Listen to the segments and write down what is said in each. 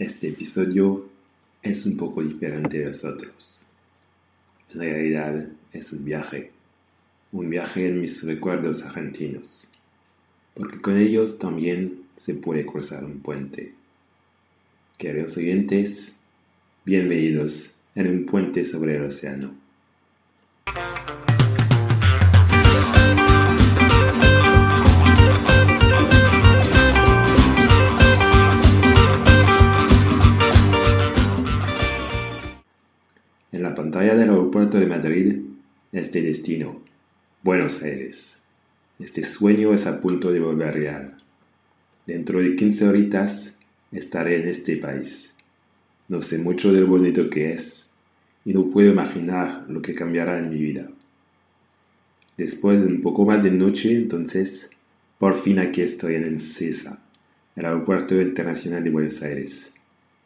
Este episodio es un poco diferente de los otros. En realidad es un viaje, un viaje en mis recuerdos argentinos, porque con ellos también se puede cruzar un puente. Queridos oyentes, bienvenidos en un puente sobre el océano. Pantalla del aeropuerto de Madrid, este destino, Buenos Aires. Este sueño es a punto de volver real. Dentro de 15 horitas estaré en este país. No sé mucho de lo bonito que es y no puedo imaginar lo que cambiará en mi vida. Después de un poco más de noche, entonces, por fin aquí estoy en el CESA, el Aeropuerto Internacional de Buenos Aires,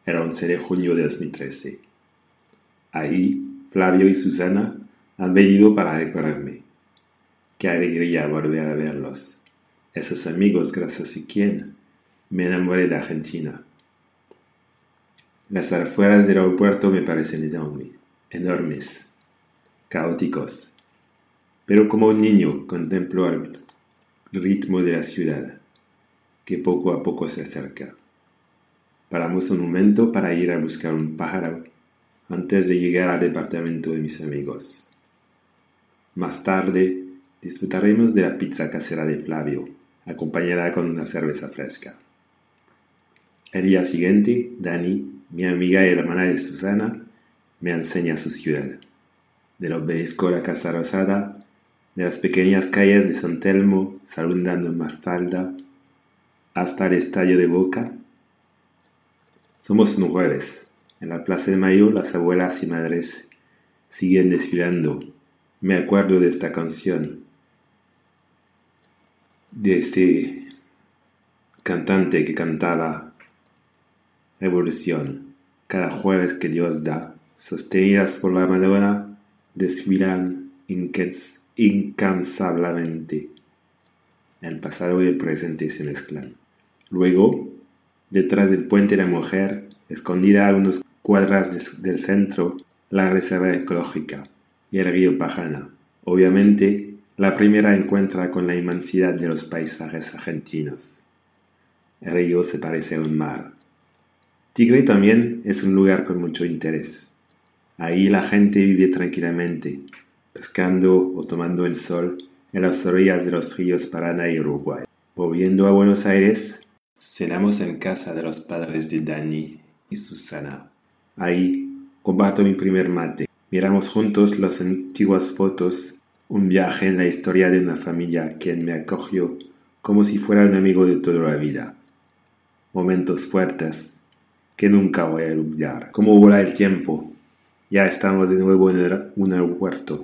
el 11 de junio de 2013. Ahí, Flavio y Susana han venido para recorrerme. Qué alegría volver a verlos. Esos amigos gracias a quien me enamoré de Argentina. Las afueras del aeropuerto me parecen enormes, caóticos. Pero como un niño contemplo el ritmo de la ciudad, que poco a poco se acerca. Paramos un momento para ir a buscar un pájaro antes de llegar al departamento de mis amigos. Más tarde disfrutaremos de la pizza casera de Flavio, acompañada con una cerveza fresca. El día siguiente, Dani, mi amiga y hermana de Susana, me enseña su ciudad. Del obelisco a la Casa Rosada, de las pequeñas calles de San Telmo, saludando en Mafalda, hasta el estadio de Boca. Somos jueves. En la Plaza de Mayo las abuelas y madres siguen desfilando. Me acuerdo de esta canción, de este cantante que cantaba Revolución. Cada jueves que Dios da, sostenidas por la Madonna, desfilan incansablemente. El pasado y el presente se mezclan. Luego, detrás del puente la mujer, escondida a unos cuadras del centro, la reserva ecológica y el río Pajana. Obviamente, la primera encuentra con la inmensidad de los paisajes argentinos. El río se parece a un mar. Tigre también es un lugar con mucho interés. Ahí la gente vive tranquilamente, pescando o tomando el sol en las orillas de los ríos Paraná y Uruguay. Volviendo a Buenos Aires, cenamos en casa de los padres de Dani y Susana. Ahí combato mi primer mate. Miramos juntos las antiguas fotos, un viaje en la historia de una familia quien me acogió como si fuera un amigo de toda la vida. Momentos fuertes que nunca voy a olvidar. Cómo vola el tiempo. Ya estamos de nuevo en un aeropuerto.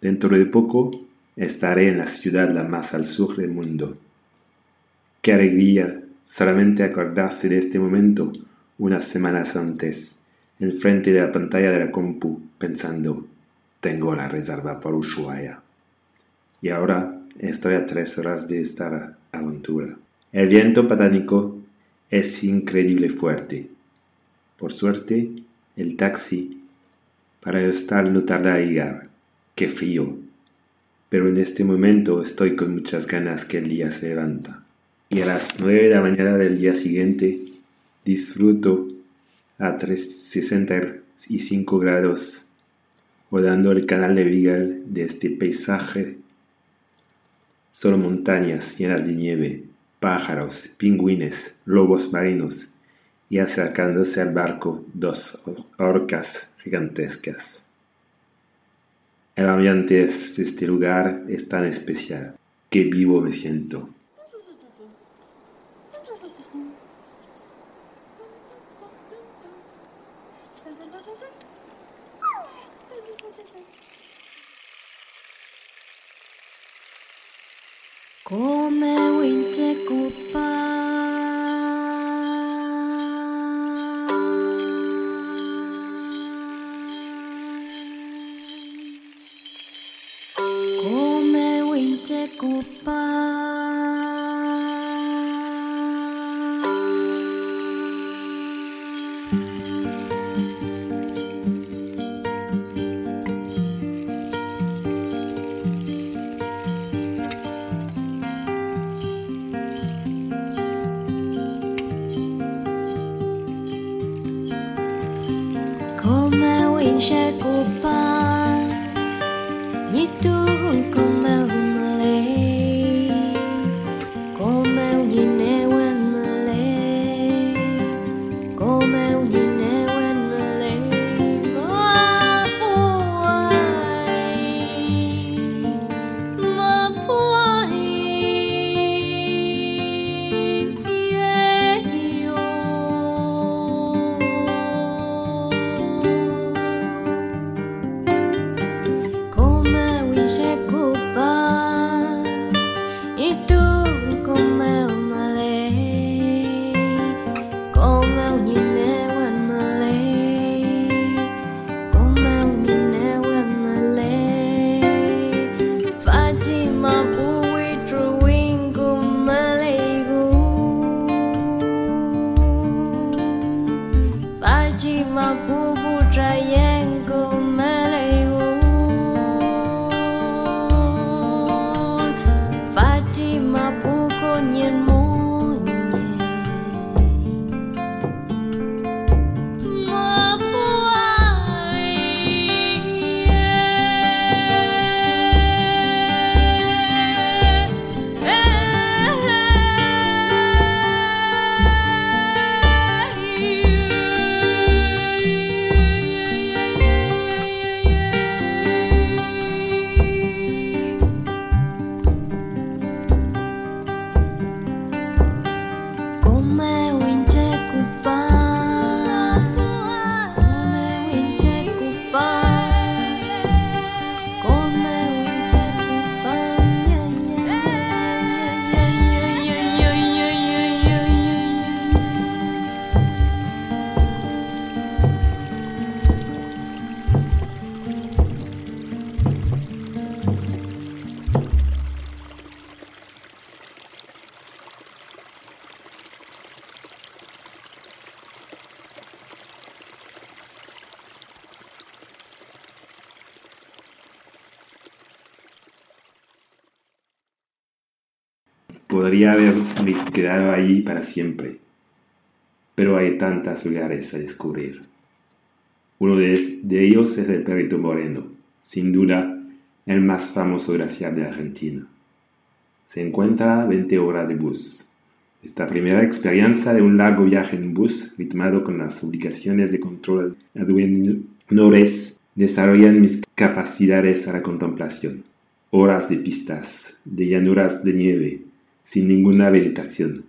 Dentro de poco estaré en la ciudad la más al sur del mundo. Qué alegría solamente acordarse de este momento unas semanas antes frente de la pantalla de la compu pensando, tengo la reserva por Ushuaia. Y ahora estoy a tres horas de esta aventura. El viento patánico es increíble fuerte. Por suerte, el taxi para el hostal no tarda en llegar. Qué frío. Pero en este momento estoy con muchas ganas que el día se levanta. Y a las nueve de la mañana del día siguiente disfruto a 365 grados, rodando el canal de Beagle de este paisaje. Solo montañas llenas de nieve, pájaros, pingüines, lobos marinos y acercándose al barco dos orcas gigantescas. El ambiente de este lugar es tan especial que vivo me siento. Come winter. Podría haberme quedado ahí para siempre, pero hay tantos lugares a descubrir. Uno de, ellos es el Perito Moreno, sin duda el más famoso glaciar de Argentina. Se encuentra a 20 horas de bus. Esta primera experiencia de un largo viaje en bus, ritmado con las obligaciones de control aduanores, desarrollan mis capacidades a la contemplación. Horas de pistas, de llanuras de nieve, sin ninguna vegetación.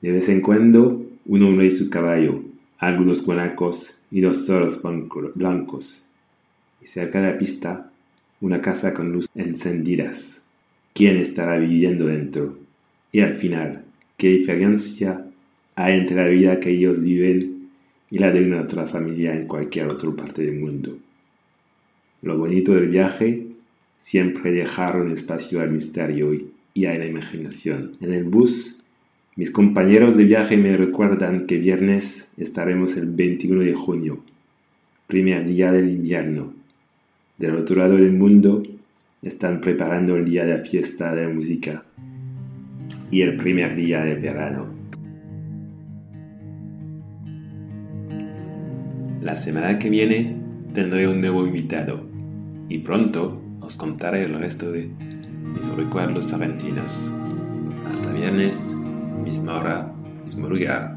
De vez en cuando, uno ve su caballo, algunos guanacos y dos toros blancos. Y cerca de la pista, una casa con luz encendidas. ¿Quién estará viviendo dentro? Y al final, ¿qué diferencia hay entre la vida que ellos viven y la de una otra familia en cualquier otra parte del mundo? Lo bonito del viaje, siempre dejar un espacio al misterio y a la imaginación. En el bus, mis compañeros de viaje me recuerdan que viernes estaremos el 21 de junio, primer día del invierno. Del otro lado del mundo están preparando el día de la fiesta de la música y el primer día del verano. La semana que viene tendré un nuevo invitado y pronto os contaré el resto de mis recuerdos argentinos. Hasta viernes, misma hora, mismo lugar.